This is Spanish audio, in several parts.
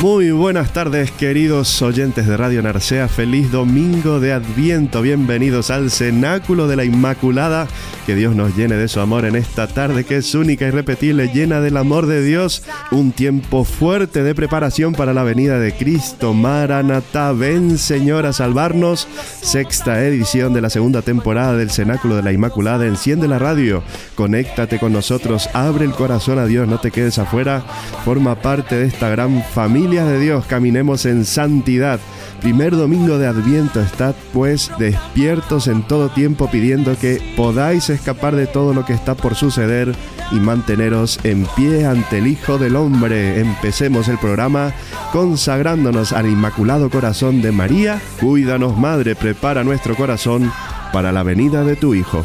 Muy buenas tardes queridos oyentes de Radio Narcea, feliz domingo de Adviento, bienvenidos al Cenáculo de la Inmaculada, que Dios nos llene de su amor en esta tarde que es única y irrepetible, llena del amor de Dios, un tiempo fuerte de preparación para la venida de Cristo, Maranatá, ven Señor a salvarnos, sexta edición de la segunda temporada del Cenáculo de la Inmaculada, enciende la radio, conéctate con nosotros, abre el corazón a Dios, no te quedes afuera, forma parte de esta gran familia de Dios, caminemos en santidad. Primer domingo de Adviento, estad pues despiertos en todo tiempo pidiendo que podáis escapar de todo lo que está por suceder y manteneros en pie ante el Hijo del Hombre. Empecemos el programa consagrándonos al Inmaculado Corazón de María. Cuídanos Madre, prepara nuestro corazón para la venida de tu Hijo.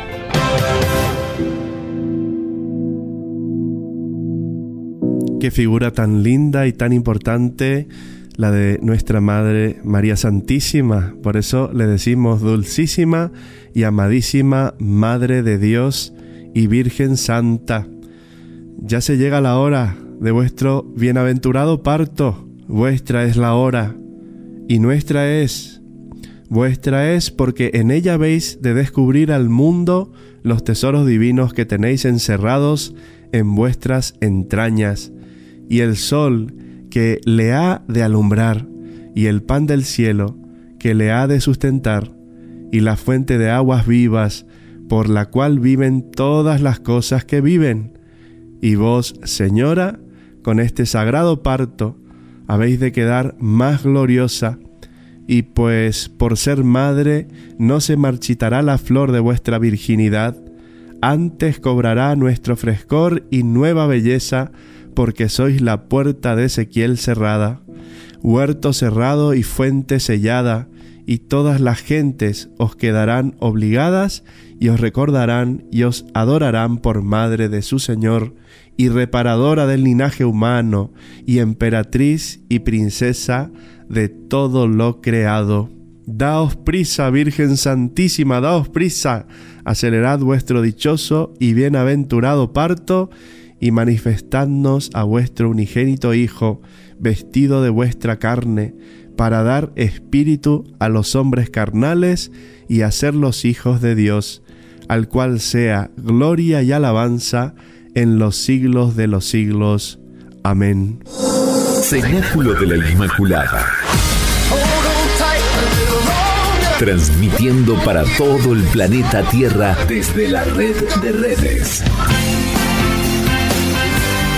Qué figura tan linda y tan importante la de nuestra Madre María Santísima. Por eso le decimos dulcísima y amadísima Madre de Dios y Virgen Santa. Ya se llega la hora de vuestro bienaventurado parto. Vuestra es la hora y nuestra es. Vuestra es porque en ella veis de descubrir al mundo los tesoros divinos que tenéis encerrados en vuestras entrañas y el sol que le ha de alumbrar, y el pan del cielo que le ha de sustentar, y la fuente de aguas vivas, por la cual viven todas las cosas que viven. Y vos, Señora, con este sagrado parto, habéis de quedar más gloriosa, y pues por ser madre no se marchitará la flor de vuestra virginidad, antes cobrará nuestro frescor y nueva belleza porque sois la puerta de Ezequiel cerrada, huerto cerrado y fuente sellada, y todas las gentes os quedarán obligadas y os recordarán y os adorarán por madre de su Señor y reparadora del linaje humano y emperatriz y princesa de todo lo creado. Daos prisa, Virgen Santísima, daos prisa, acelerad vuestro dichoso y bienaventurado parto, y manifestadnos a vuestro unigénito Hijo, vestido de vuestra carne, para dar espíritu a los hombres carnales y hacerlos hijos de Dios, al cual sea gloria y alabanza en los siglos de los siglos. Amén. Cenáculo de la Inmaculada. Transmitiendo para todo el planeta Tierra desde la red de redes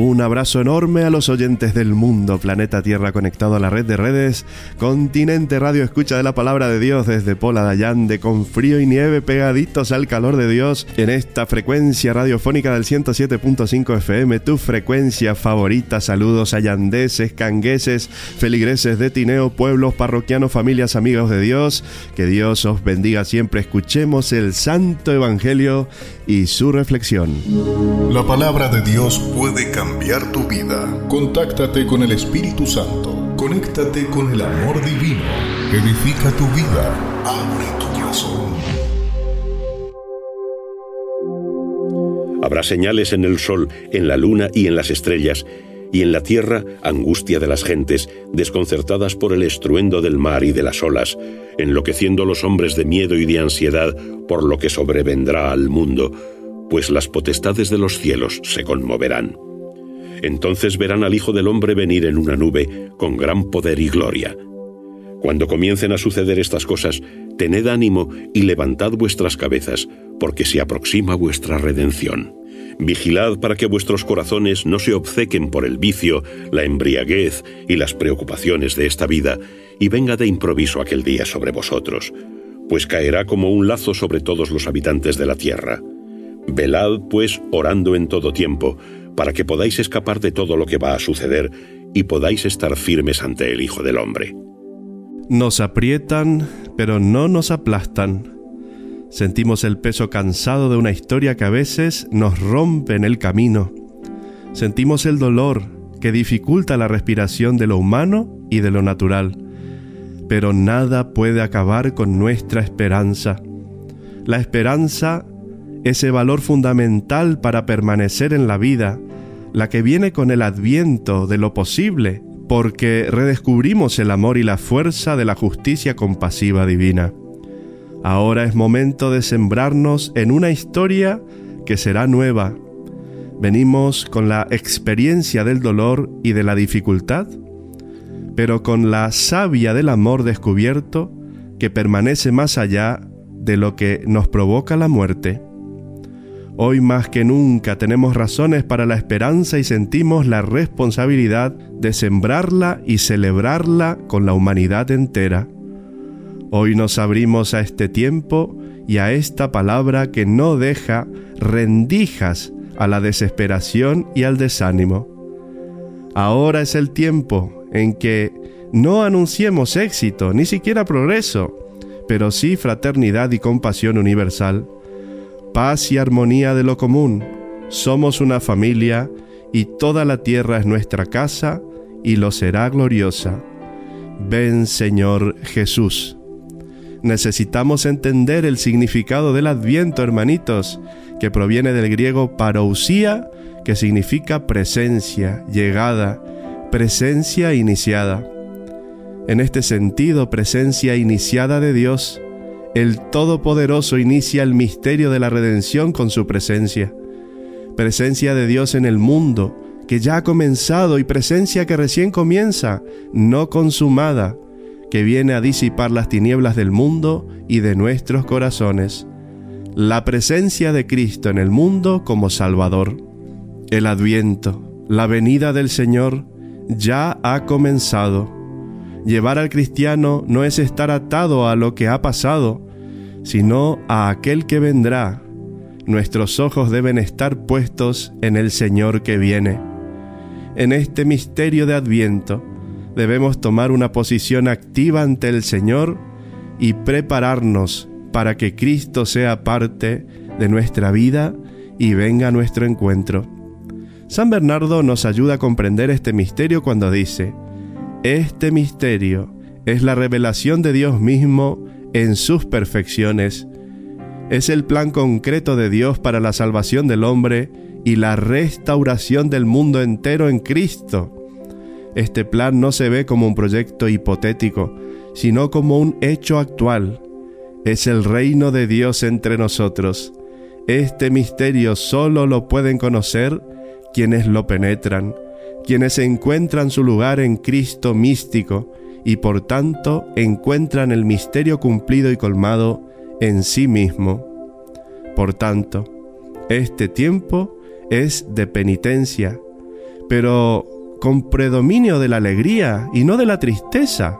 Un abrazo enorme a los oyentes del mundo, planeta Tierra conectado a la red de redes, Continente Radio Escucha de la Palabra de Dios desde Pola Dayande, con frío y nieve pegaditos al calor de Dios en esta frecuencia radiofónica del 107.5 FM, tu frecuencia favorita. Saludos a yandeses, cangueses, feligreses de Tineo, pueblos parroquianos, familias, amigos de Dios. Que Dios os bendiga siempre. Escuchemos el Santo Evangelio y su reflexión. La palabra de Dios puede cambiar tu vida. Contáctate con el Espíritu Santo. Conéctate con el amor divino. Edifica tu vida. Abre tu corazón. Habrá señales en el sol, en la luna y en las estrellas, y en la tierra angustia de las gentes, desconcertadas por el estruendo del mar y de las olas, enloqueciendo los hombres de miedo y de ansiedad por lo que sobrevendrá al mundo, pues las potestades de los cielos se conmoverán. Entonces verán al Hijo del Hombre venir en una nube con gran poder y gloria. Cuando comiencen a suceder estas cosas, tened ánimo y levantad vuestras cabezas, porque se aproxima vuestra redención. Vigilad para que vuestros corazones no se obcequen por el vicio, la embriaguez y las preocupaciones de esta vida, y venga de improviso aquel día sobre vosotros, pues caerá como un lazo sobre todos los habitantes de la tierra. Velad, pues, orando en todo tiempo, para que podáis escapar de todo lo que va a suceder y podáis estar firmes ante el Hijo del Hombre. Nos aprietan, pero no nos aplastan. Sentimos el peso cansado de una historia que a veces nos rompe en el camino. Sentimos el dolor que dificulta la respiración de lo humano y de lo natural. Pero nada puede acabar con nuestra esperanza. La esperanza ese valor fundamental para permanecer en la vida, la que viene con el adviento de lo posible, porque redescubrimos el amor y la fuerza de la justicia compasiva divina. Ahora es momento de sembrarnos en una historia que será nueva. Venimos con la experiencia del dolor y de la dificultad, pero con la savia del amor descubierto que permanece más allá de lo que nos provoca la muerte. Hoy más que nunca tenemos razones para la esperanza y sentimos la responsabilidad de sembrarla y celebrarla con la humanidad entera. Hoy nos abrimos a este tiempo y a esta palabra que no deja rendijas a la desesperación y al desánimo. Ahora es el tiempo en que no anunciemos éxito, ni siquiera progreso, pero sí fraternidad y compasión universal paz y armonía de lo común. Somos una familia y toda la tierra es nuestra casa y lo será gloriosa. Ven Señor Jesús. Necesitamos entender el significado del adviento, hermanitos, que proviene del griego parousía, que significa presencia, llegada, presencia iniciada. En este sentido, presencia iniciada de Dios, el Todopoderoso inicia el misterio de la redención con su presencia. Presencia de Dios en el mundo, que ya ha comenzado y presencia que recién comienza, no consumada, que viene a disipar las tinieblas del mundo y de nuestros corazones. La presencia de Cristo en el mundo como Salvador. El adviento, la venida del Señor, ya ha comenzado Llevar al cristiano no es estar atado a lo que ha pasado, sino a aquel que vendrá. Nuestros ojos deben estar puestos en el Señor que viene. En este misterio de Adviento debemos tomar una posición activa ante el Señor y prepararnos para que Cristo sea parte de nuestra vida y venga a nuestro encuentro. San Bernardo nos ayuda a comprender este misterio cuando dice, este misterio es la revelación de Dios mismo en sus perfecciones. Es el plan concreto de Dios para la salvación del hombre y la restauración del mundo entero en Cristo. Este plan no se ve como un proyecto hipotético, sino como un hecho actual. Es el reino de Dios entre nosotros. Este misterio solo lo pueden conocer quienes lo penetran quienes encuentran su lugar en Cristo místico y por tanto encuentran el misterio cumplido y colmado en sí mismo. Por tanto, este tiempo es de penitencia, pero con predominio de la alegría y no de la tristeza,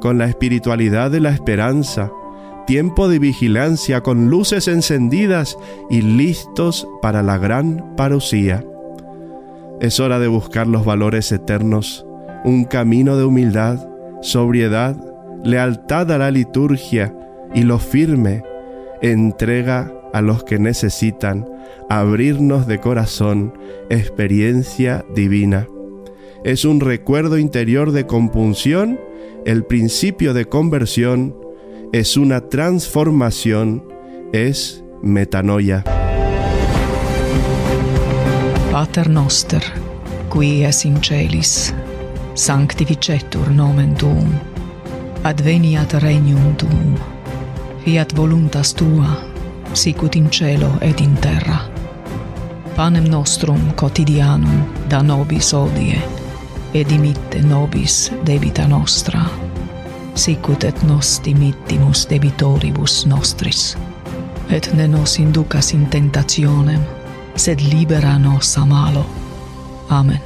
con la espiritualidad de la esperanza, tiempo de vigilancia con luces encendidas y listos para la gran parusía. Es hora de buscar los valores eternos, un camino de humildad, sobriedad, lealtad a la liturgia y lo firme, entrega a los que necesitan, abrirnos de corazón, experiencia divina. Es un recuerdo interior de compunción, el principio de conversión, es una transformación, es metanoia. Pater noster, qui es in celis, sanctificetur nomen tuum, adveniat regnum tuum, fiat voluntas tua, sicut in cielo et in terra. Panem nostrum quotidianum da nobis odie, et dimitte nobis debita nostra, sicut et nos dimittimus debitoribus nostris. Et ne nos inducas in tentationem, sed libera nos a malo. Amén.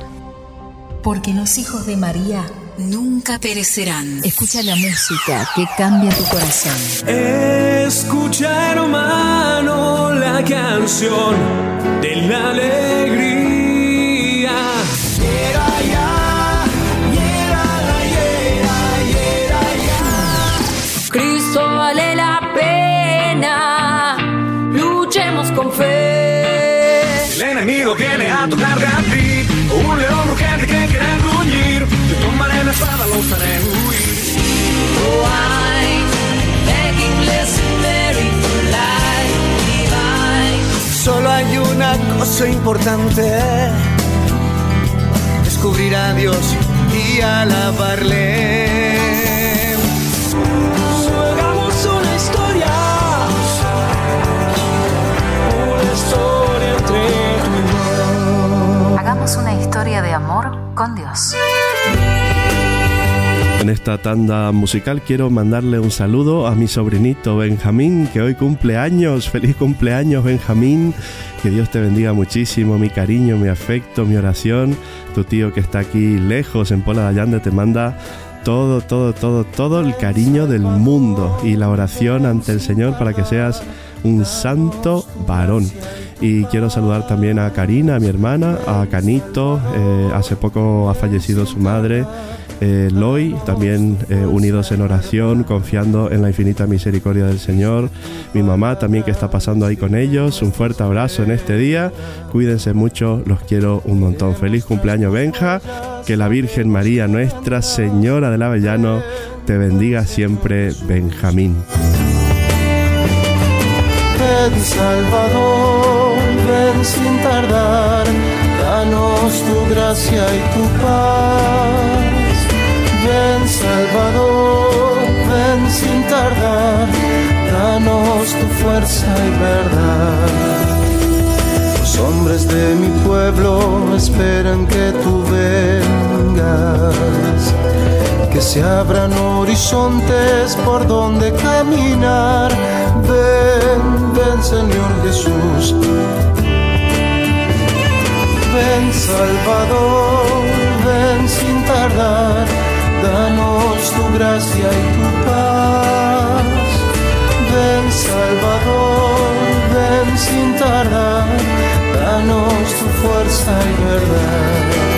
Porque los hijos de María nunca perecerán. Escucha la música que cambia tu corazón. Escucha, hermano, la canción de la alegría. Viene a tocar a ti. Un león urgente que quiere gruñir. Yo tomaré la espada, los haré huir. Oh, I'm life divine. Solo hay una cosa importante. Descubrir a Dios y alabarle. Una historia de amor con Dios. En esta tanda musical quiero mandarle un saludo a mi sobrinito Benjamín, que hoy cumple años. Feliz cumpleaños, Benjamín. Que Dios te bendiga muchísimo, mi cariño, mi afecto, mi oración. Tu tío que está aquí lejos en Pola de Allande te manda todo, todo, todo, todo el cariño del mundo y la oración ante el Señor para que seas un santo varón. Y quiero saludar también a Karina, mi hermana, a Canito, eh, hace poco ha fallecido su madre, eh, Loy, también eh, unidos en oración, confiando en la infinita misericordia del Señor. Mi mamá también que está pasando ahí con ellos. Un fuerte abrazo en este día. Cuídense mucho, los quiero un montón. Feliz cumpleaños, Benja. Que la Virgen María, Nuestra Señora del Avellano, te bendiga siempre, Benjamín. Ven Salvador, sin tardar, danos tu gracia y tu paz. Ven Salvador, ven sin tardar, danos tu fuerza y verdad. Los hombres de mi pueblo esperan que tú vengas, que se abran horizontes por donde caminar. Ven, ven Señor Jesús. Ven Salvador, ven sin tardar, danos tu gracia y tu paz. Ven Salvador, ven sin tardar, danos tu fuerza y verdad.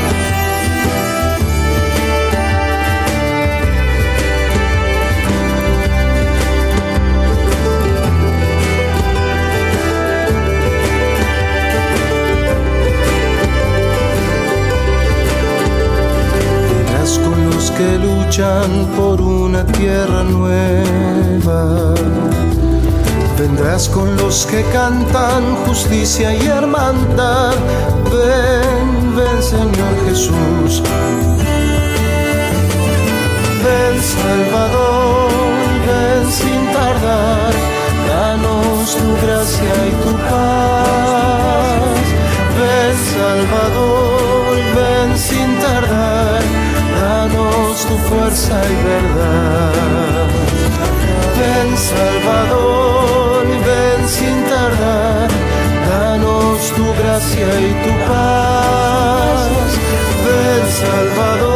Que luchan por una tierra nueva. Vendrás con los que cantan justicia y hermandad. Ven, ven Señor Jesús. Ven Salvador, ven sin tardar. Danos tu gracia y tu paz. Ven Salvador, tu fuerza y verdad. Ven Salvador, ven sin tardar, danos tu gracia y tu paz. Ven Salvador,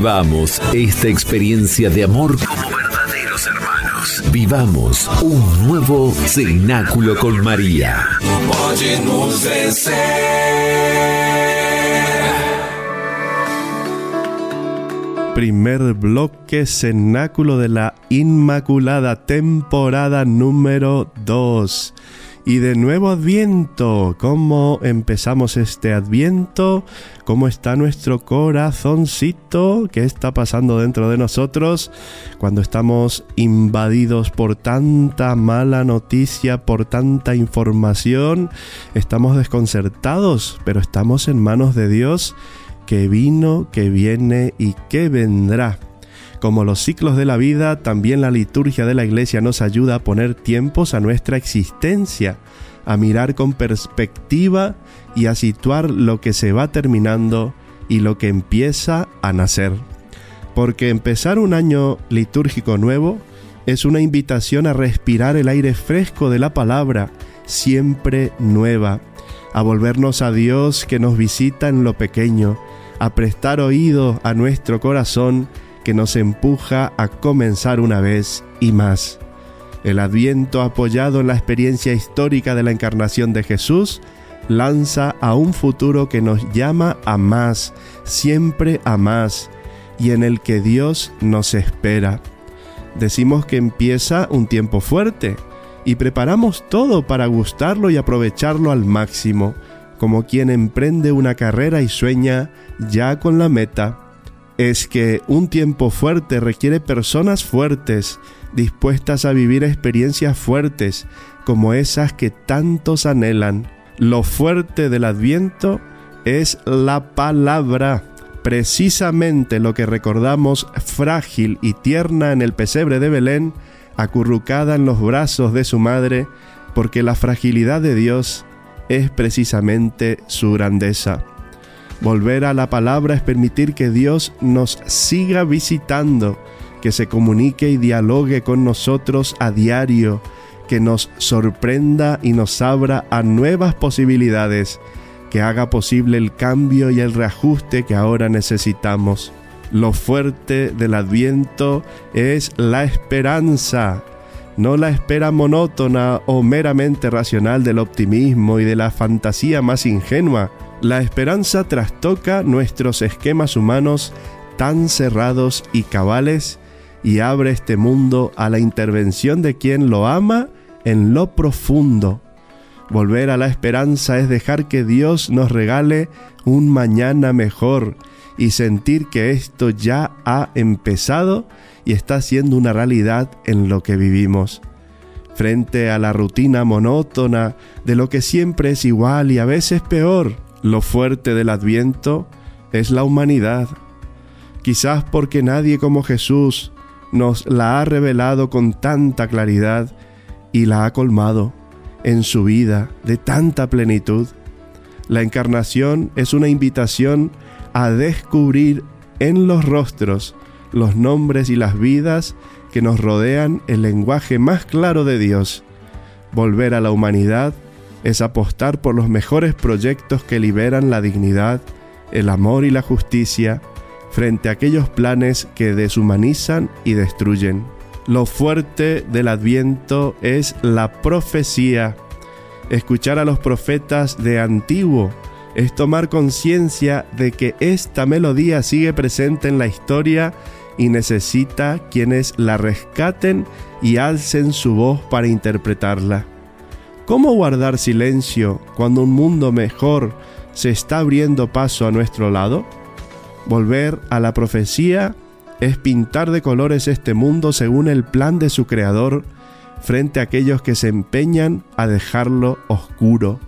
Vivamos esta experiencia de amor como verdaderos hermanos. Vivamos un nuevo cenáculo con María. Vencer. Primer bloque cenáculo de la Inmaculada, temporada número 2. Y de nuevo Adviento, ¿cómo empezamos este Adviento? ¿Cómo está nuestro corazoncito? ¿Qué está pasando dentro de nosotros cuando estamos invadidos por tanta mala noticia, por tanta información? Estamos desconcertados, pero estamos en manos de Dios que vino, que viene y que vendrá. Como los ciclos de la vida, también la liturgia de la iglesia nos ayuda a poner tiempos a nuestra existencia, a mirar con perspectiva y a situar lo que se va terminando y lo que empieza a nacer. Porque empezar un año litúrgico nuevo es una invitación a respirar el aire fresco de la palabra, siempre nueva, a volvernos a Dios que nos visita en lo pequeño, a prestar oído a nuestro corazón que nos empuja a comenzar una vez y más. El adviento apoyado en la experiencia histórica de la encarnación de Jesús lanza a un futuro que nos llama a más, siempre a más, y en el que Dios nos espera. Decimos que empieza un tiempo fuerte y preparamos todo para gustarlo y aprovecharlo al máximo, como quien emprende una carrera y sueña ya con la meta es que un tiempo fuerte requiere personas fuertes, dispuestas a vivir experiencias fuertes como esas que tantos anhelan. Lo fuerte del adviento es la palabra, precisamente lo que recordamos frágil y tierna en el pesebre de Belén, acurrucada en los brazos de su madre, porque la fragilidad de Dios es precisamente su grandeza. Volver a la palabra es permitir que Dios nos siga visitando, que se comunique y dialogue con nosotros a diario, que nos sorprenda y nos abra a nuevas posibilidades, que haga posible el cambio y el reajuste que ahora necesitamos. Lo fuerte del adviento es la esperanza, no la espera monótona o meramente racional del optimismo y de la fantasía más ingenua, la esperanza trastoca nuestros esquemas humanos tan cerrados y cabales y abre este mundo a la intervención de quien lo ama en lo profundo. Volver a la esperanza es dejar que Dios nos regale un mañana mejor y sentir que esto ya ha empezado y está siendo una realidad en lo que vivimos. Frente a la rutina monótona de lo que siempre es igual y a veces peor, lo fuerte del adviento es la humanidad, quizás porque nadie como Jesús nos la ha revelado con tanta claridad y la ha colmado en su vida de tanta plenitud. La encarnación es una invitación a descubrir en los rostros los nombres y las vidas que nos rodean el lenguaje más claro de Dios. Volver a la humanidad es apostar por los mejores proyectos que liberan la dignidad, el amor y la justicia frente a aquellos planes que deshumanizan y destruyen. Lo fuerte del adviento es la profecía Escuchar a los profetas de antiguo es tomar conciencia de que esta melodía sigue presente en la historia y necesita quienes la rescaten y alcen su voz para interpretarla. ¿Cómo guardar silencio cuando un mundo mejor se está abriendo paso a nuestro lado? Volver a la profecía es pintar de colores este mundo según el plan de su creador frente a aquellos que se empeñan a dejarlo oscuro.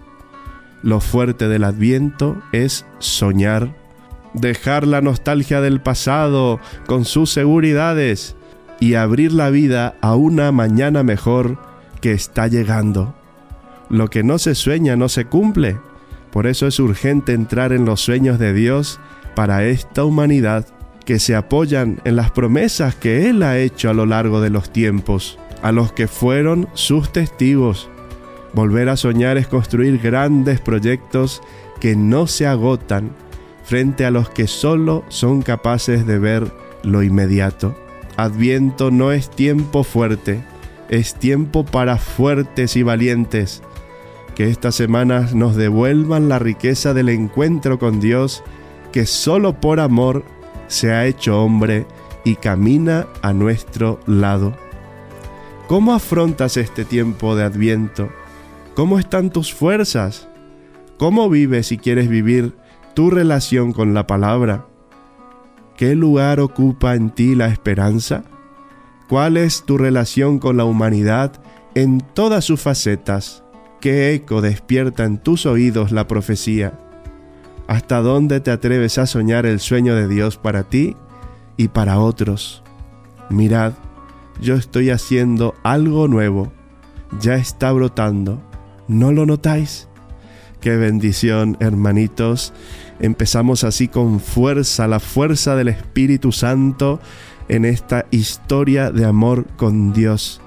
Lo fuerte del adviento es soñar, dejar la nostalgia del pasado con sus seguridades y abrir la vida a una mañana mejor que está llegando. Lo que no se sueña no se cumple. Por eso es urgente entrar en los sueños de Dios para esta humanidad que se apoyan en las promesas que Él ha hecho a lo largo de los tiempos, a los que fueron sus testigos. Volver a soñar es construir grandes proyectos que no se agotan frente a los que solo son capaces de ver lo inmediato. Adviento no es tiempo fuerte, es tiempo para fuertes y valientes. Que estas semanas nos devuelvan la riqueza del encuentro con Dios que solo por amor se ha hecho hombre y camina a nuestro lado. ¿Cómo afrontas este tiempo de adviento? ¿Cómo están tus fuerzas? ¿Cómo vives y quieres vivir tu relación con la palabra? ¿Qué lugar ocupa en ti la esperanza? ¿Cuál es tu relación con la humanidad en todas sus facetas? ¿Qué eco despierta en tus oídos la profecía? ¿Hasta dónde te atreves a soñar el sueño de Dios para ti y para otros? Mirad, yo estoy haciendo algo nuevo, ya está brotando, ¿no lo notáis? Qué bendición, hermanitos. Empezamos así con fuerza, la fuerza del Espíritu Santo en esta historia de amor con Dios.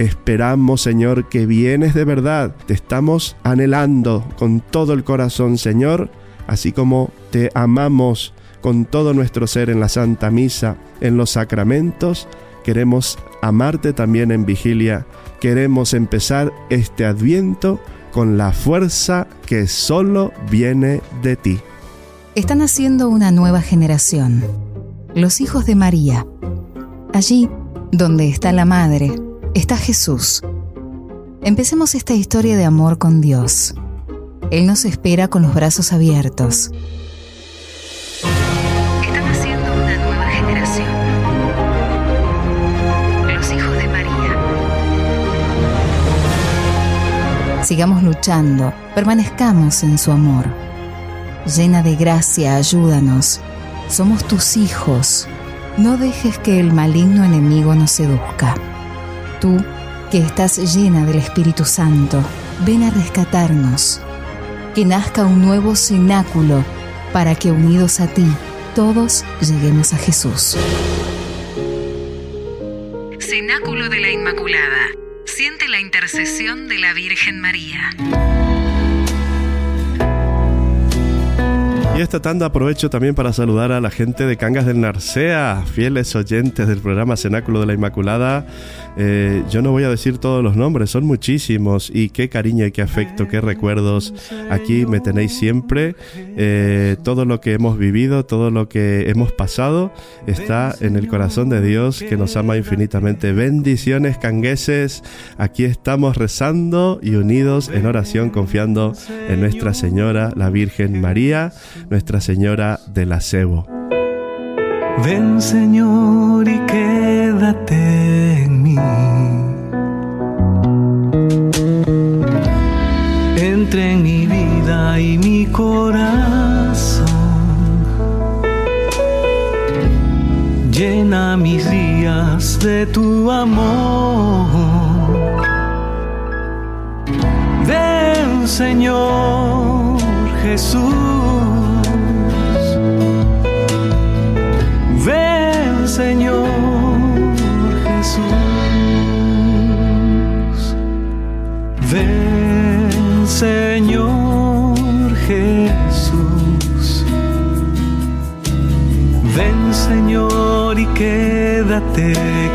Esperamos, Señor, que vienes de verdad. Te estamos anhelando con todo el corazón, Señor así como te amamos con todo nuestro ser en la Santa Misa, en los sacramentos, queremos amarte también en vigilia, queremos empezar este adviento con la fuerza que solo viene de ti. Están haciendo una nueva generación, los hijos de María. Allí, donde está la Madre, está Jesús. Empecemos esta historia de amor con Dios. Él nos espera con los brazos abiertos. Están haciendo una nueva generación. Los hijos de María. Sigamos luchando, permanezcamos en su amor. Llena de gracia, ayúdanos. Somos tus hijos. No dejes que el maligno enemigo nos seduzca. Tú, que estás llena del Espíritu Santo, ven a rescatarnos que nazca un nuevo cenáculo para que unidos a ti todos lleguemos a Jesús. Cenáculo de la Inmaculada. Siente la intercesión de la Virgen María. Y esta tanda aprovecho también para saludar a la gente de Cangas del Narcea, fieles oyentes del programa Cenáculo de la Inmaculada. Eh, yo no voy a decir todos los nombres, son muchísimos y qué cariño y qué afecto, qué recuerdos. Aquí me tenéis siempre. Eh, todo lo que hemos vivido, todo lo que hemos pasado está en el corazón de Dios que nos ama infinitamente. Bendiciones cangueses. Aquí estamos rezando y unidos en oración confiando en Nuestra Señora, la Virgen María, Nuestra Señora del Acebo. Ven Señor y quédate en mí. Entre en mi vida y mi corazón. Llena mis días de tu amor. Ven Señor Jesús. Señor Jesús. Ven Señor Jesús. Ven Señor y quédate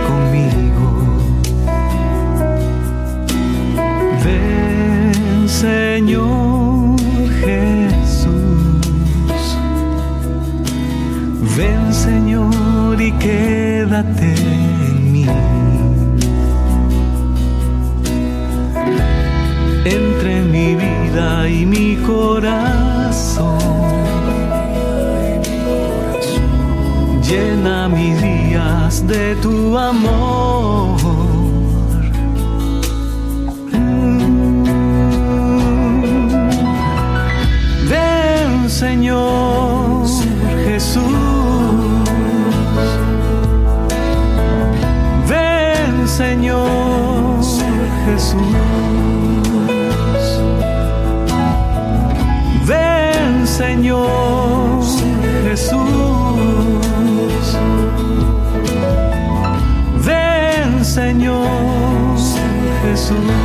de tu amor. Señor Jesús.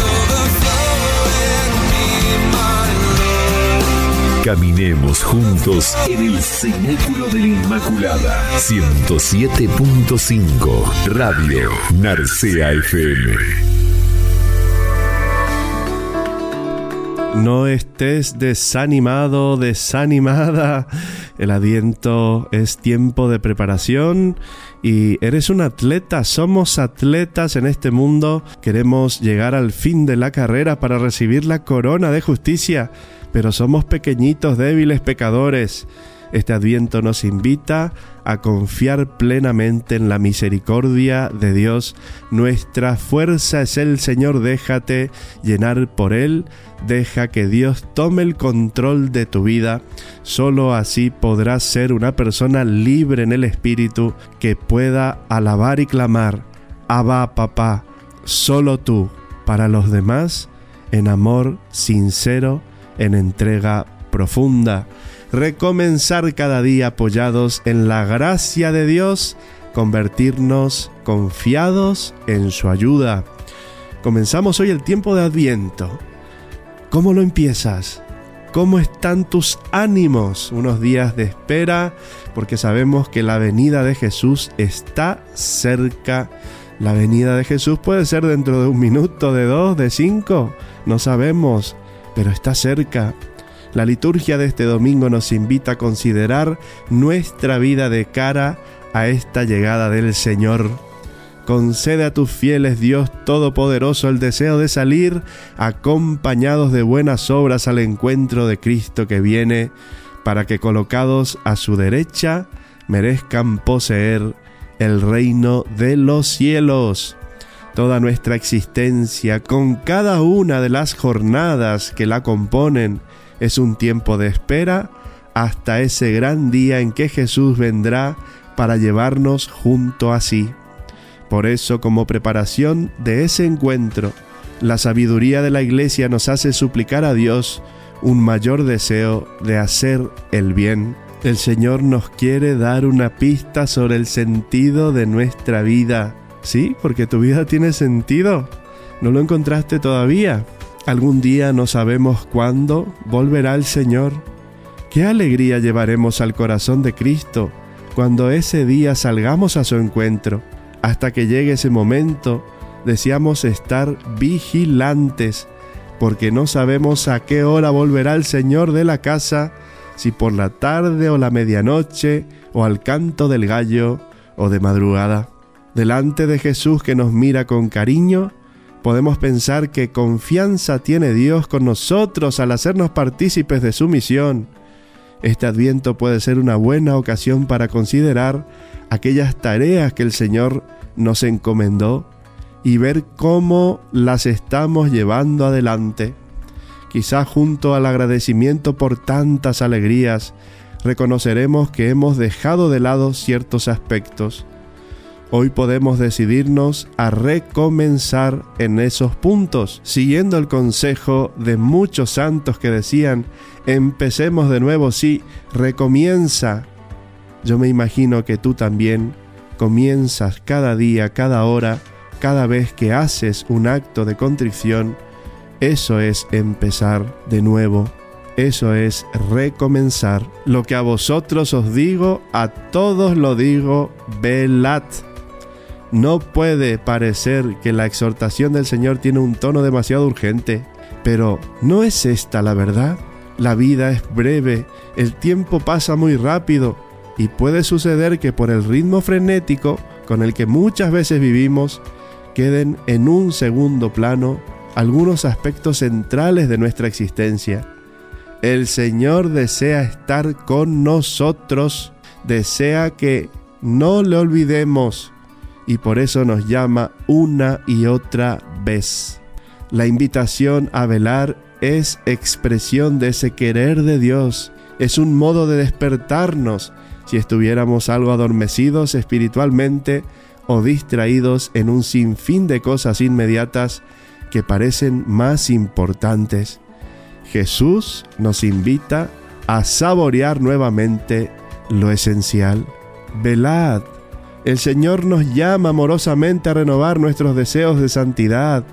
Caminemos juntos en el Cenáculo de la Inmaculada. 107.5 Radio Narcea FM. No estés desanimado, desanimada. El adviento es tiempo de preparación y eres un atleta, somos atletas en este mundo. Queremos llegar al fin de la carrera para recibir la corona de justicia, pero somos pequeñitos, débiles pecadores. Este adviento nos invita a confiar plenamente en la misericordia de Dios. Nuestra fuerza es el Señor, déjate llenar por Él, deja que Dios tome el control de tu vida. Solo así podrás ser una persona libre en el Espíritu que pueda alabar y clamar, Abba papá, solo tú, para los demás, en amor sincero, en entrega profunda recomenzar cada día apoyados en la gracia de Dios, convertirnos confiados en su ayuda. Comenzamos hoy el tiempo de Adviento. ¿Cómo lo empiezas? ¿Cómo están tus ánimos? Unos días de espera, porque sabemos que la venida de Jesús está cerca. La venida de Jesús puede ser dentro de un minuto, de dos, de cinco, no sabemos, pero está cerca. La liturgia de este domingo nos invita a considerar nuestra vida de cara a esta llegada del Señor. Concede a tus fieles Dios Todopoderoso el deseo de salir acompañados de buenas obras al encuentro de Cristo que viene, para que colocados a su derecha merezcan poseer el reino de los cielos. Toda nuestra existencia, con cada una de las jornadas que la componen, es un tiempo de espera hasta ese gran día en que Jesús vendrá para llevarnos junto a sí. Por eso, como preparación de ese encuentro, la sabiduría de la Iglesia nos hace suplicar a Dios un mayor deseo de hacer el bien. El Señor nos quiere dar una pista sobre el sentido de nuestra vida. ¿Sí? Porque tu vida tiene sentido. ¿No lo encontraste todavía? Algún día no sabemos cuándo volverá el Señor. Qué alegría llevaremos al corazón de Cristo cuando ese día salgamos a su encuentro. Hasta que llegue ese momento, deseamos estar vigilantes, porque no sabemos a qué hora volverá el Señor de la casa, si por la tarde o la medianoche, o al canto del gallo, o de madrugada. Delante de Jesús que nos mira con cariño, podemos pensar que confianza tiene Dios con nosotros al hacernos partícipes de su misión. Este adviento puede ser una buena ocasión para considerar aquellas tareas que el Señor nos encomendó y ver cómo las estamos llevando adelante. Quizá junto al agradecimiento por tantas alegrías, reconoceremos que hemos dejado de lado ciertos aspectos. Hoy podemos decidirnos a recomenzar en esos puntos, siguiendo el consejo de muchos santos que decían, empecemos de nuevo, sí, recomienza. Yo me imagino que tú también comienzas cada día, cada hora, cada vez que haces un acto de contrición, eso es empezar de nuevo. Eso es recomenzar. Lo que a vosotros os digo, a todos lo digo, velad. No puede parecer que la exhortación del Señor tiene un tono demasiado urgente, pero ¿no es esta la verdad? La vida es breve, el tiempo pasa muy rápido y puede suceder que por el ritmo frenético con el que muchas veces vivimos, queden en un segundo plano algunos aspectos centrales de nuestra existencia. El Señor desea estar con nosotros, desea que no le olvidemos y por eso nos llama una y otra vez. La invitación a velar es expresión de ese querer de Dios, es un modo de despertarnos si estuviéramos algo adormecidos espiritualmente o distraídos en un sinfín de cosas inmediatas que parecen más importantes. Jesús nos invita a saborear nuevamente lo esencial. Velad, el Señor nos llama amorosamente a renovar nuestros deseos de santidad,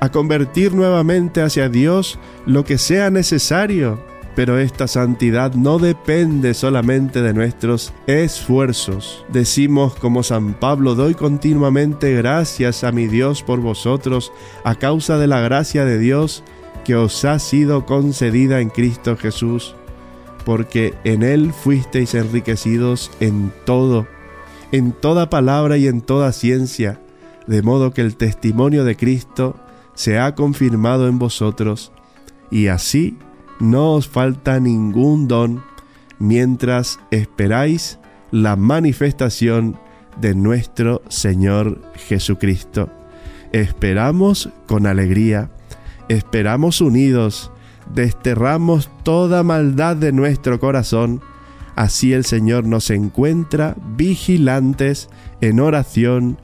a convertir nuevamente hacia Dios lo que sea necesario. Pero esta santidad no depende solamente de nuestros esfuerzos. Decimos como San Pablo, doy continuamente gracias a mi Dios por vosotros a causa de la gracia de Dios que os ha sido concedida en Cristo Jesús, porque en Él fuisteis enriquecidos en todo en toda palabra y en toda ciencia, de modo que el testimonio de Cristo se ha confirmado en vosotros, y así no os falta ningún don mientras esperáis la manifestación de nuestro Señor Jesucristo. Esperamos con alegría, esperamos unidos, desterramos toda maldad de nuestro corazón, Así el Señor nos encuentra vigilantes en oración,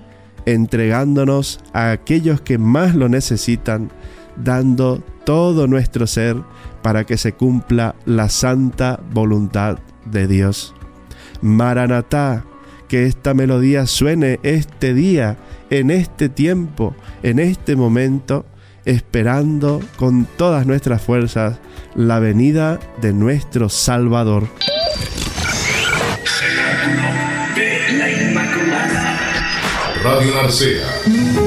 entregándonos a aquellos que más lo necesitan, dando todo nuestro ser para que se cumpla la santa voluntad de Dios. Maranatá, que esta melodía suene este día, en este tiempo, en este momento, esperando con todas nuestras fuerzas la venida de nuestro Salvador. Radio Narcea.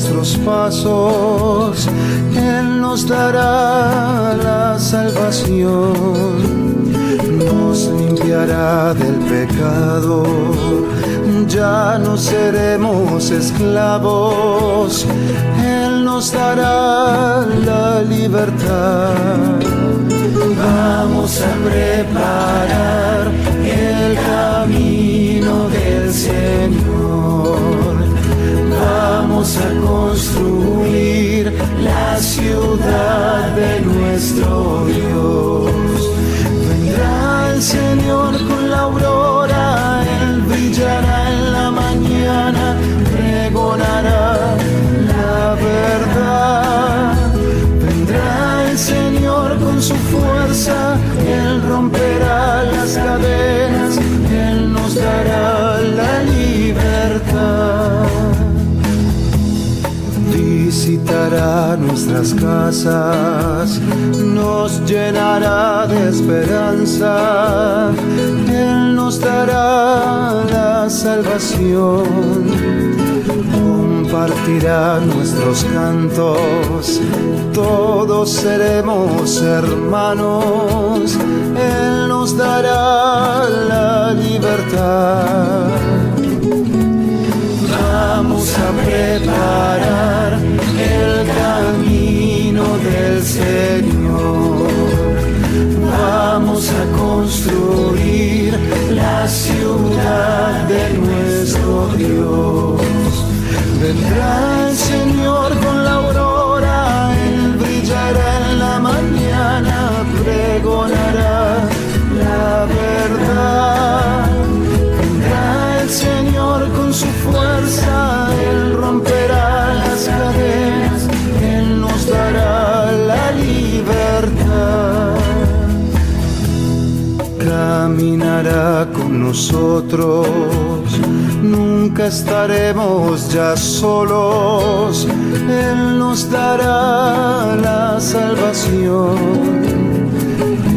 Nuestros pasos. Él nos dará la salvación. Nos limpiará del pecado. Ya no seremos esclavos. Él nos dará la libertad. Vamos a preparar el camino del Señor. A construir la ciudad de nuestro Dios. Vendrá el Señor con la aurora, Él brillará en la mañana, pregonará la verdad. Vendrá el Señor con su fuerza, Él romperá nuestras casas, nos llenará de esperanza, Él nos dará la salvación. Compartirá nuestros cantos, todos seremos hermanos, Él nos dará la libertad. Vamos a preparar el camino del Señor. Vamos a construir la ciudad de nuestro Dios. Vendrá el Señor con la aurora, Él brillará en la mañana, pregonará nosotros, nunca estaremos ya solos, Él nos dará la salvación.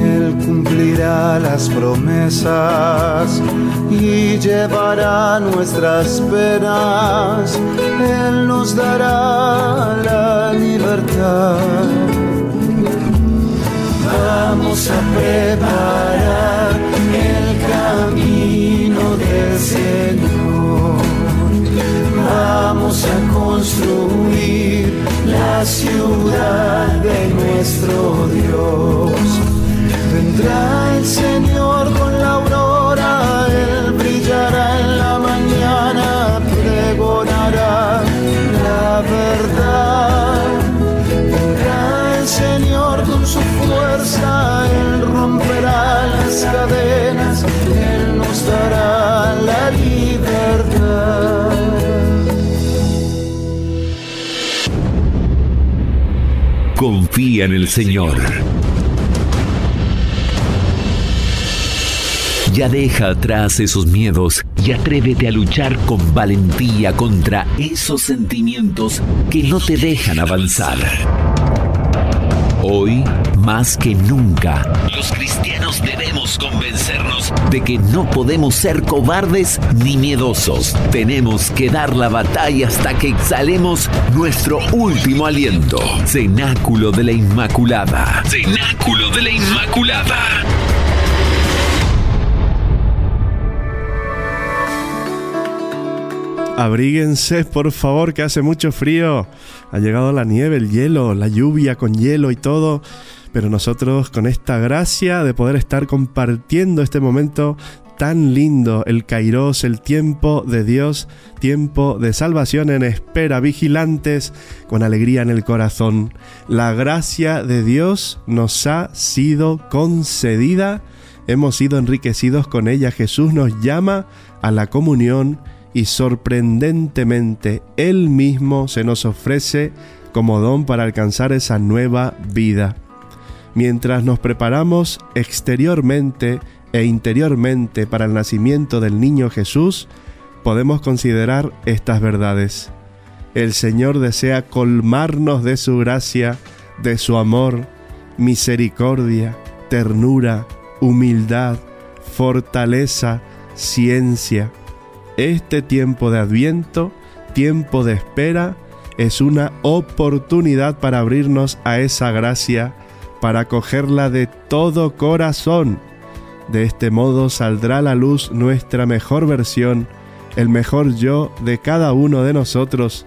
Él cumplirá las promesas y llevará nuestras penas. Él nos dará la libertad. Vamos a preparar a construir la ciudad de nuestro Dios. Vendrá el Señor con la aurora, Él brillará en la mañana, pregonará la verdad. Vendrá el Señor con su fuerza, Él romperá las cadenas, Confía en el Señor. Ya deja atrás esos miedos y atrévete a luchar con valentía contra esos sentimientos que no te dejan avanzar. Hoy, más que nunca, los cristianos debemos convencernos de que no podemos ser cobardes ni miedosos. Tenemos que dar la batalla hasta que exhalemos nuestro último aliento. Cenáculo de la Inmaculada. Cenáculo de la Inmaculada. Abríguense, por favor, que hace mucho frío. Ha llegado la nieve, el hielo, la lluvia con hielo y todo. Pero nosotros con esta gracia de poder estar compartiendo este momento tan lindo, el Kairos, el tiempo de Dios, tiempo de salvación en espera, vigilantes, con alegría en el corazón. La gracia de Dios nos ha sido concedida, hemos sido enriquecidos con ella. Jesús nos llama a la comunión y sorprendentemente Él mismo se nos ofrece como don para alcanzar esa nueva vida. Mientras nos preparamos exteriormente e interiormente para el nacimiento del niño Jesús, podemos considerar estas verdades. El Señor desea colmarnos de su gracia, de su amor, misericordia, ternura, humildad, fortaleza, ciencia. Este tiempo de adviento, tiempo de espera, es una oportunidad para abrirnos a esa gracia, para acogerla de todo corazón. De este modo saldrá a la luz nuestra mejor versión, el mejor yo de cada uno de nosotros.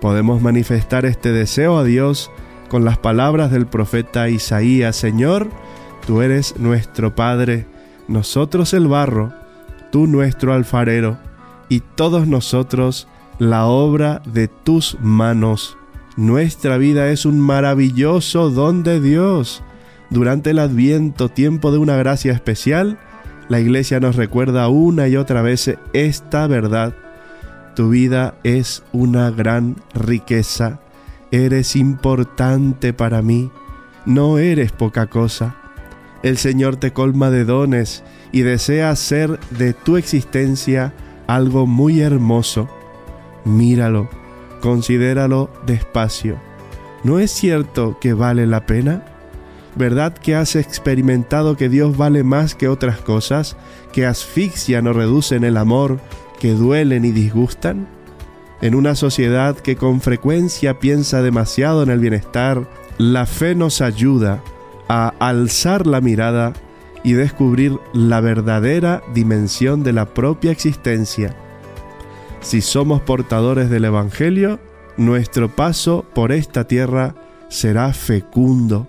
Podemos manifestar este deseo a Dios con las palabras del profeta Isaías, Señor, tú eres nuestro Padre, nosotros el barro, tú nuestro alfarero, y todos nosotros la obra de tus manos. Nuestra vida es un maravilloso don de Dios. Durante el adviento, tiempo de una gracia especial, la iglesia nos recuerda una y otra vez esta verdad. Tu vida es una gran riqueza. Eres importante para mí. No eres poca cosa. El Señor te colma de dones y desea hacer de tu existencia algo muy hermoso. Míralo, considéralo despacio. ¿No es cierto que vale la pena? ¿Verdad que has experimentado que Dios vale más que otras cosas, que asfixian o reducen el amor, que duelen y disgustan? En una sociedad que con frecuencia piensa demasiado en el bienestar, la fe nos ayuda a alzar la mirada y descubrir la verdadera dimensión de la propia existencia. Si somos portadores del Evangelio, nuestro paso por esta tierra será fecundo.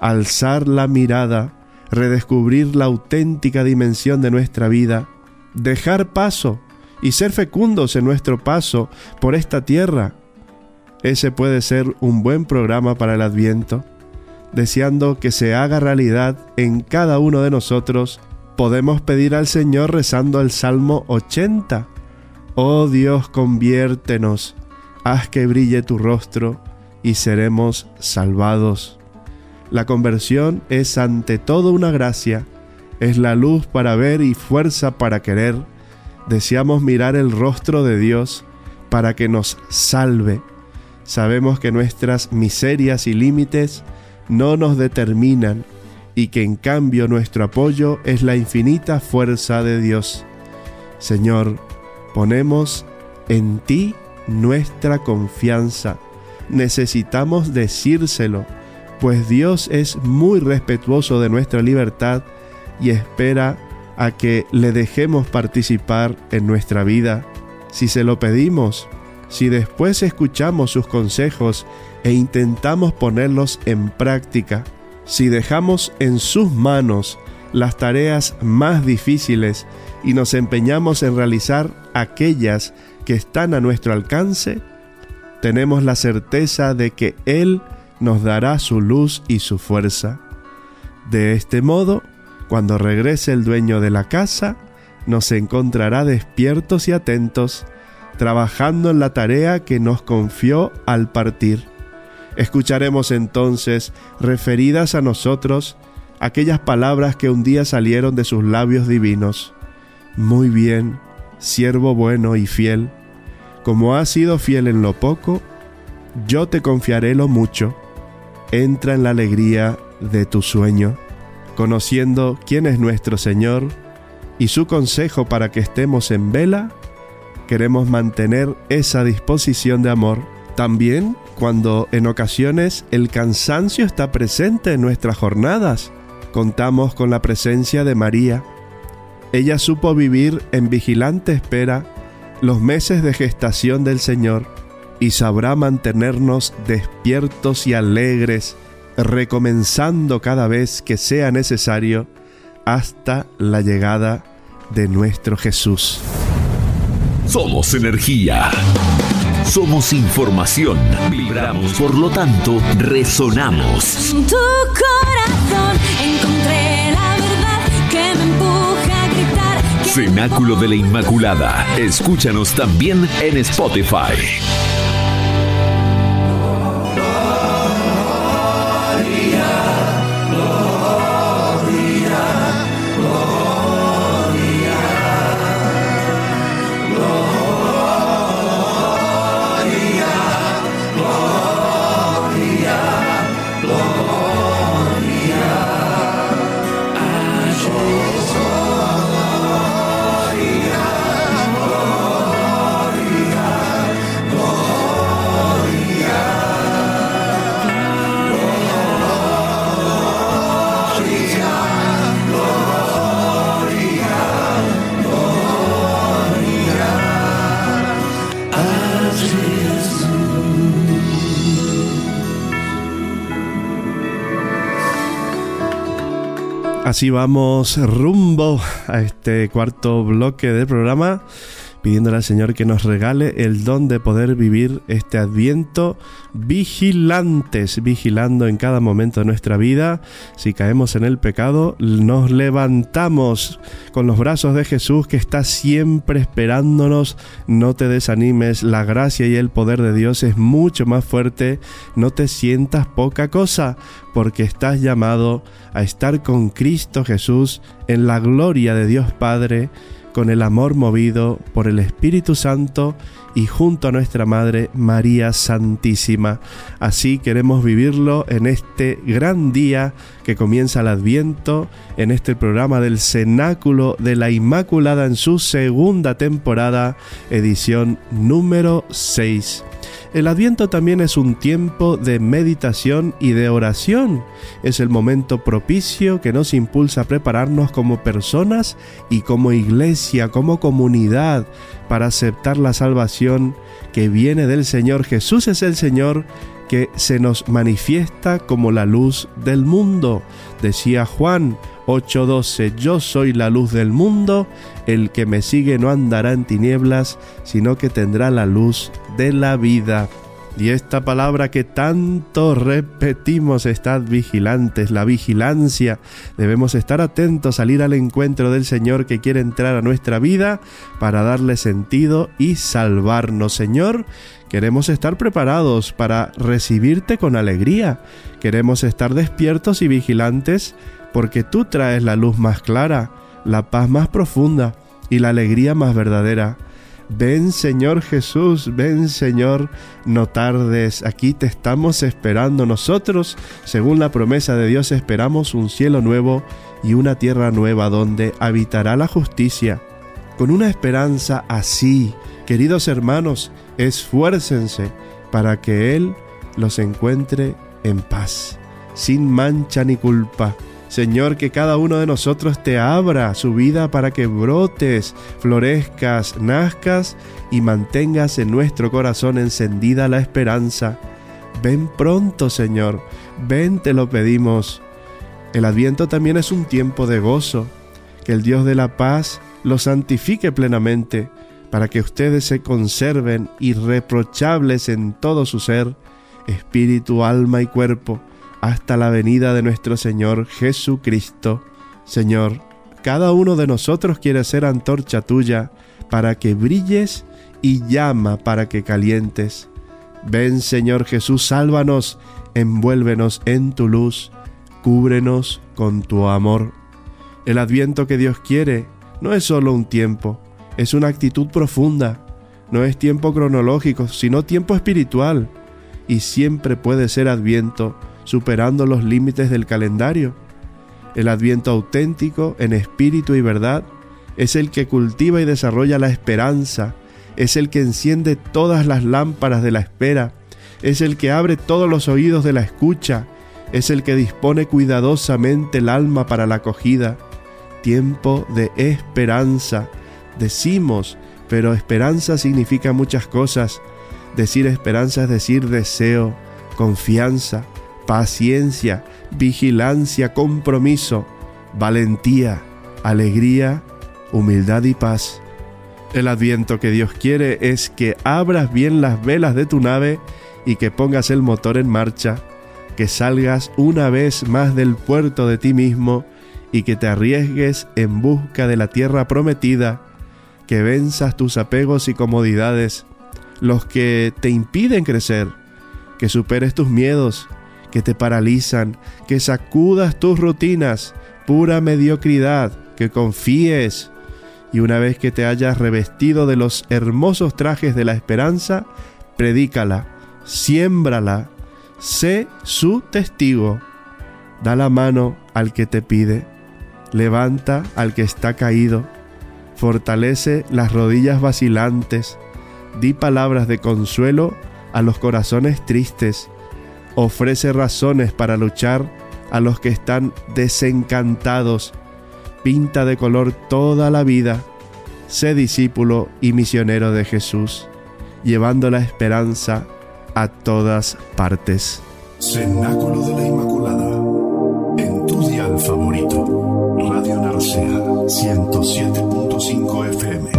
Alzar la mirada, redescubrir la auténtica dimensión de nuestra vida, dejar paso y ser fecundos en nuestro paso por esta tierra. Ese puede ser un buen programa para el adviento deseando que se haga realidad en cada uno de nosotros, podemos pedir al Señor rezando el Salmo 80. Oh Dios, conviértenos, haz que brille tu rostro y seremos salvados. La conversión es ante todo una gracia, es la luz para ver y fuerza para querer. Deseamos mirar el rostro de Dios para que nos salve. Sabemos que nuestras miserias y límites no nos determinan y que en cambio nuestro apoyo es la infinita fuerza de Dios. Señor, ponemos en ti nuestra confianza. Necesitamos decírselo, pues Dios es muy respetuoso de nuestra libertad y espera a que le dejemos participar en nuestra vida. Si se lo pedimos, si después escuchamos sus consejos e intentamos ponerlos en práctica, si dejamos en sus manos las tareas más difíciles y nos empeñamos en realizar aquellas que están a nuestro alcance, tenemos la certeza de que Él nos dará su luz y su fuerza. De este modo, cuando regrese el dueño de la casa, nos encontrará despiertos y atentos, trabajando en la tarea que nos confió al partir. Escucharemos entonces, referidas a nosotros, aquellas palabras que un día salieron de sus labios divinos. Muy bien, siervo bueno y fiel, como has sido fiel en lo poco, yo te confiaré lo mucho. Entra en la alegría de tu sueño, conociendo quién es nuestro Señor y su consejo para que estemos en vela, queremos mantener esa disposición de amor. También cuando en ocasiones el cansancio está presente en nuestras jornadas. Contamos con la presencia de María. Ella supo vivir en vigilante espera los meses de gestación del Señor y sabrá mantenernos despiertos y alegres, recomenzando cada vez que sea necesario hasta la llegada de nuestro Jesús. Somos energía. Somos información. Vibramos, por lo tanto, resonamos. En tu corazón encontré la verdad que me empuja Cenáculo de la Inmaculada. Escúchanos también en Spotify. Así vamos rumbo a este cuarto bloque del programa pidiéndole al Señor que nos regale el don de poder vivir este adviento vigilantes, vigilando en cada momento de nuestra vida. Si caemos en el pecado, nos levantamos con los brazos de Jesús que está siempre esperándonos. No te desanimes, la gracia y el poder de Dios es mucho más fuerte. No te sientas poca cosa, porque estás llamado a estar con Cristo Jesús en la gloria de Dios Padre con el amor movido por el Espíritu Santo y junto a nuestra Madre María Santísima. Así queremos vivirlo en este gran día que comienza el Adviento, en este programa del Cenáculo de la Inmaculada en su segunda temporada, edición número 6. El adviento también es un tiempo de meditación y de oración. Es el momento propicio que nos impulsa a prepararnos como personas y como iglesia, como comunidad, para aceptar la salvación que viene del Señor. Jesús es el Señor que se nos manifiesta como la luz del mundo. Decía Juan 8:12, yo soy la luz del mundo, el que me sigue no andará en tinieblas, sino que tendrá la luz de la vida. Y esta palabra que tanto repetimos, estad vigilantes, la vigilancia. Debemos estar atentos, salir al encuentro del Señor que quiere entrar a nuestra vida para darle sentido y salvarnos. Señor, queremos estar preparados para recibirte con alegría. Queremos estar despiertos y vigilantes porque tú traes la luz más clara, la paz más profunda y la alegría más verdadera. Ven Señor Jesús, ven Señor, no tardes, aquí te estamos esperando nosotros, según la promesa de Dios esperamos un cielo nuevo y una tierra nueva donde habitará la justicia. Con una esperanza así, queridos hermanos, esfuércense para que Él los encuentre en paz, sin mancha ni culpa Señor, que cada uno de nosotros te abra su vida para que brotes, florezcas, nazcas y mantengas en nuestro corazón encendida la esperanza. Ven pronto, Señor, ven, te lo pedimos. El adviento también es un tiempo de gozo. Que el Dios de la paz lo santifique plenamente, para que ustedes se conserven irreprochables en todo su ser, espíritu, alma y cuerpo hasta la venida de nuestro Señor Jesucristo. Señor, cada uno de nosotros quiere ser antorcha tuya para que brilles y llama para que calientes. Ven Señor Jesús, sálvanos, envuélvenos en tu luz, cúbrenos con tu amor. El adviento que Dios quiere no es solo un tiempo, es una actitud profunda, no es tiempo cronológico, sino tiempo espiritual, y siempre puede ser adviento superando los límites del calendario. El adviento auténtico, en espíritu y verdad, es el que cultiva y desarrolla la esperanza, es el que enciende todas las lámparas de la espera, es el que abre todos los oídos de la escucha, es el que dispone cuidadosamente el alma para la acogida. Tiempo de esperanza. Decimos, pero esperanza significa muchas cosas. Decir esperanza es decir deseo, confianza, paciencia, vigilancia, compromiso, valentía, alegría, humildad y paz. El adviento que Dios quiere es que abras bien las velas de tu nave y que pongas el motor en marcha, que salgas una vez más del puerto de ti mismo y que te arriesgues en busca de la tierra prometida, que venzas tus apegos y comodidades, los que te impiden crecer, que superes tus miedos, que te paralizan, que sacudas tus rutinas, pura mediocridad, que confíes. Y una vez que te hayas revestido de los hermosos trajes de la esperanza, predícala, siémbrala, sé su testigo. Da la mano al que te pide, levanta al que está caído, fortalece las rodillas vacilantes, di palabras de consuelo a los corazones tristes, ofrece razones para luchar a los que están desencantados, pinta de color toda la vida, sé discípulo y misionero de Jesús, llevando la esperanza a todas partes. Cenáculo de la Inmaculada, en tu dial favorito. Radio Narcea 107.5 FM.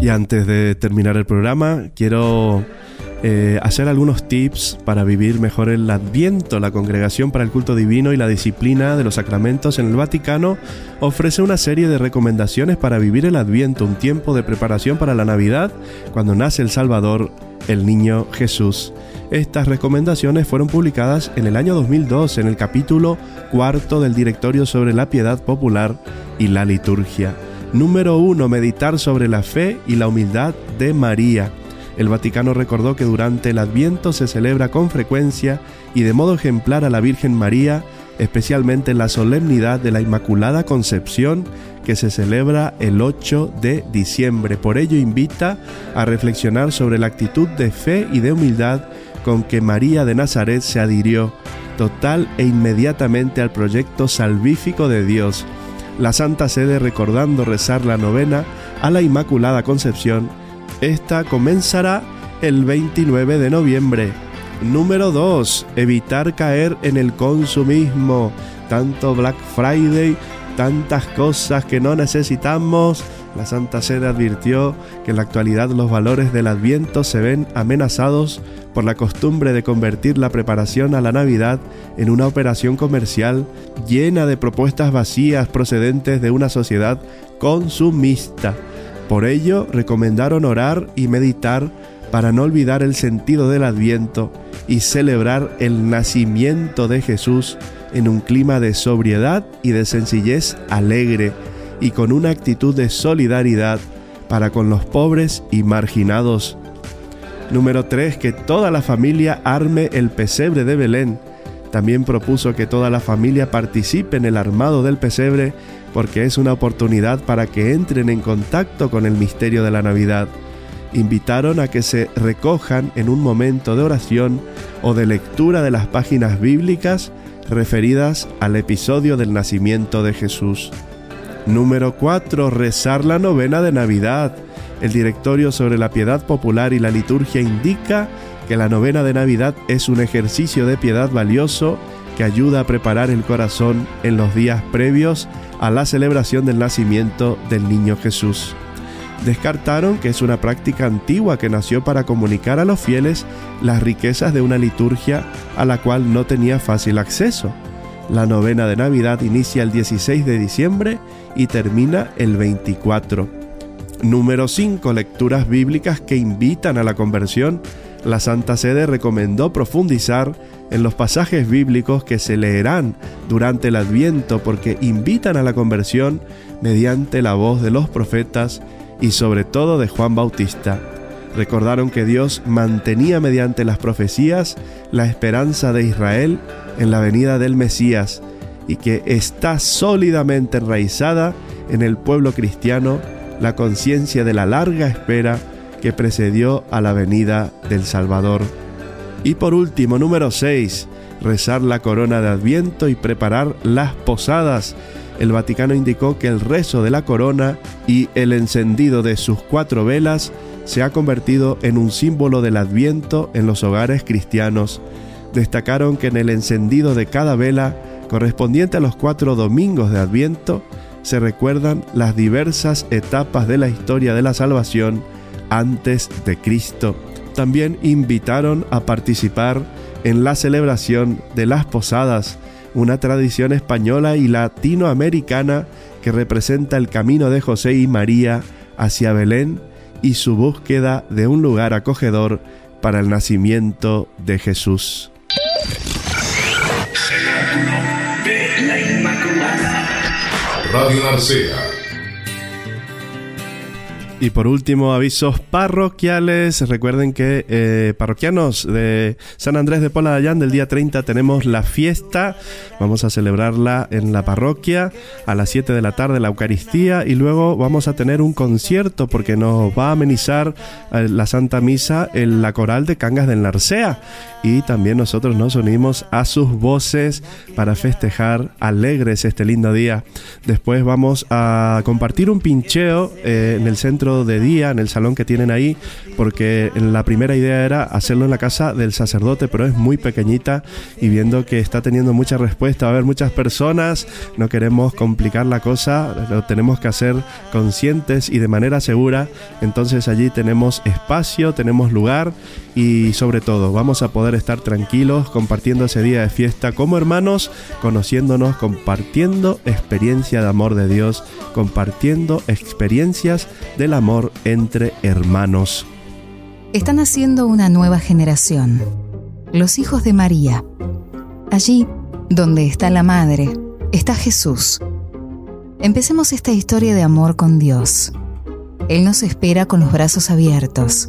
Y antes de terminar el programa, quiero eh, hacer algunos tips para vivir mejor el Adviento. La Congregación para el Culto Divino y la Disciplina de los Sacramentos en el Vaticano ofrece una serie de recomendaciones para vivir el Adviento, un tiempo de preparación para la Navidad, cuando nace el Salvador, el niño Jesús. Estas recomendaciones fueron publicadas en el año 2002 en el capítulo cuarto del Directorio sobre la Piedad Popular y la Liturgia. Número 1. Meditar sobre la fe y la humildad de María. El Vaticano recordó que durante el Adviento se celebra con frecuencia y de modo ejemplar a la Virgen María, especialmente en la solemnidad de la Inmaculada Concepción que se celebra el 8 de diciembre. Por ello invita a reflexionar sobre la actitud de fe y de humildad con que María de Nazaret se adhirió total e inmediatamente al proyecto salvífico de Dios. La Santa Sede recordando rezar la novena a la Inmaculada Concepción, esta comenzará el 29 de noviembre. Número 2. Evitar caer en el consumismo. Tanto Black Friday, tantas cosas que no necesitamos. La Santa Sede advirtió que en la actualidad los valores del Adviento se ven amenazados por la costumbre de convertir la preparación a la Navidad en una operación comercial llena de propuestas vacías procedentes de una sociedad consumista. Por ello, recomendaron orar y meditar para no olvidar el sentido del Adviento y celebrar el nacimiento de Jesús en un clima de sobriedad y de sencillez alegre y con una actitud de solidaridad para con los pobres y marginados. Número 3. Que toda la familia arme el pesebre de Belén. También propuso que toda la familia participe en el armado del pesebre porque es una oportunidad para que entren en contacto con el misterio de la Navidad. Invitaron a que se recojan en un momento de oración o de lectura de las páginas bíblicas referidas al episodio del nacimiento de Jesús. Número 4. Rezar la novena de Navidad. El directorio sobre la piedad popular y la liturgia indica que la novena de Navidad es un ejercicio de piedad valioso que ayuda a preparar el corazón en los días previos a la celebración del nacimiento del niño Jesús. Descartaron que es una práctica antigua que nació para comunicar a los fieles las riquezas de una liturgia a la cual no tenía fácil acceso. La novena de Navidad inicia el 16 de diciembre y termina el 24. Número 5. Lecturas bíblicas que invitan a la conversión. La Santa Sede recomendó profundizar en los pasajes bíblicos que se leerán durante el Adviento porque invitan a la conversión mediante la voz de los profetas y sobre todo de Juan Bautista. Recordaron que Dios mantenía mediante las profecías la esperanza de Israel en la venida del Mesías y que está sólidamente enraizada en el pueblo cristiano la conciencia de la larga espera que precedió a la venida del Salvador. Y por último, número 6, rezar la corona de Adviento y preparar las posadas. El Vaticano indicó que el rezo de la corona y el encendido de sus cuatro velas se ha convertido en un símbolo del Adviento en los hogares cristianos. Destacaron que en el encendido de cada vela, correspondiente a los cuatro domingos de Adviento, se recuerdan las diversas etapas de la historia de la salvación antes de Cristo. También invitaron a participar en la celebración de las posadas, una tradición española y latinoamericana que representa el camino de José y María hacia Belén y su búsqueda de un lugar acogedor para el nacimiento de Jesús. Radio Narcea. Y por último, avisos parroquiales. Recuerden que eh, parroquianos de San Andrés de Pola de Allán del día 30 tenemos la fiesta. Vamos a celebrarla en la parroquia a las 7 de la tarde, la Eucaristía. Y luego vamos a tener un concierto porque nos va a amenizar eh, la Santa Misa en la coral de Cangas del Narcea. Y también nosotros nos unimos a sus voces para festejar alegres este lindo día. Después vamos a compartir un pincheo eh, en el centro de día en el salón que tienen ahí, porque la primera idea era hacerlo en la casa del sacerdote, pero es muy pequeñita y viendo que está teniendo mucha respuesta, va a haber muchas personas, no queremos complicar la cosa, lo tenemos que hacer conscientes y de manera segura, entonces allí tenemos espacio, tenemos lugar y sobre todo vamos a poder estar tranquilos compartiendo ese día de fiesta como hermanos, conociéndonos, compartiendo experiencia de amor de Dios, compartiendo experiencias del amor entre hermanos. Están haciendo una nueva generación, los hijos de María. Allí, donde está la Madre, está Jesús. Empecemos esta historia de amor con Dios. Él nos espera con los brazos abiertos.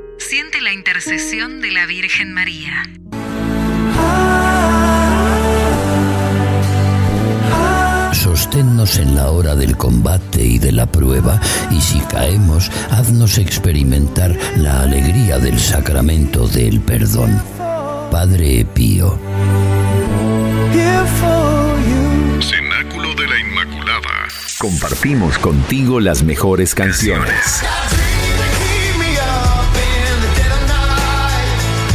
Siente la intercesión de la Virgen María. Sosténnos en la hora del combate y de la prueba, y si caemos, haznos experimentar la alegría del sacramento del perdón. Padre Pío. Cenáculo de la Inmaculada. Compartimos contigo las mejores canciones.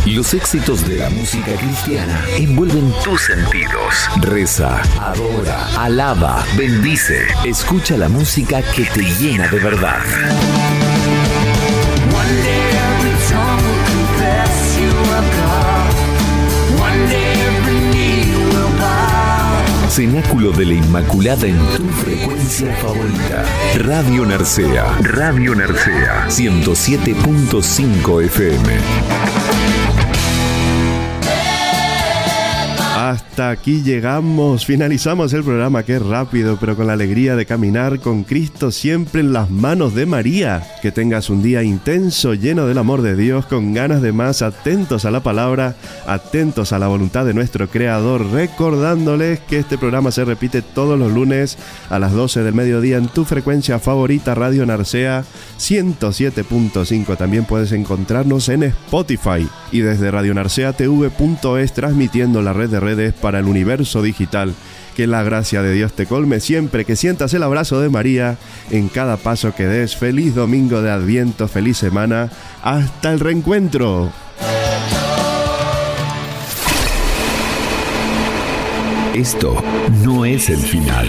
Los éxitos de la música cristiana envuelven tus sentidos. Reza, adora, alaba, bendice. Escucha la música que te llena de verdad. Cenáculo de la Inmaculada en tu frecuencia favorita. Radio Narcea. Radio Narcea. 107.5 FM. Hasta aquí llegamos, finalizamos el programa, qué rápido, pero con la alegría de caminar con Cristo siempre en las manos de María. Que tengas un día intenso, lleno del amor de Dios, con ganas de más, atentos a la palabra, atentos a la voluntad de nuestro Creador, recordándoles que este programa se repite todos los lunes a las 12 del mediodía en tu frecuencia favorita, Radio Narcea 107.5. También puedes encontrarnos en Spotify y desde radionarceatv.es transmitiendo la red de redes para el universo digital. Que la gracia de Dios te colme siempre, que sientas el abrazo de María en cada paso que des. Feliz domingo de Adviento, feliz semana. Hasta el reencuentro. Esto no es el final.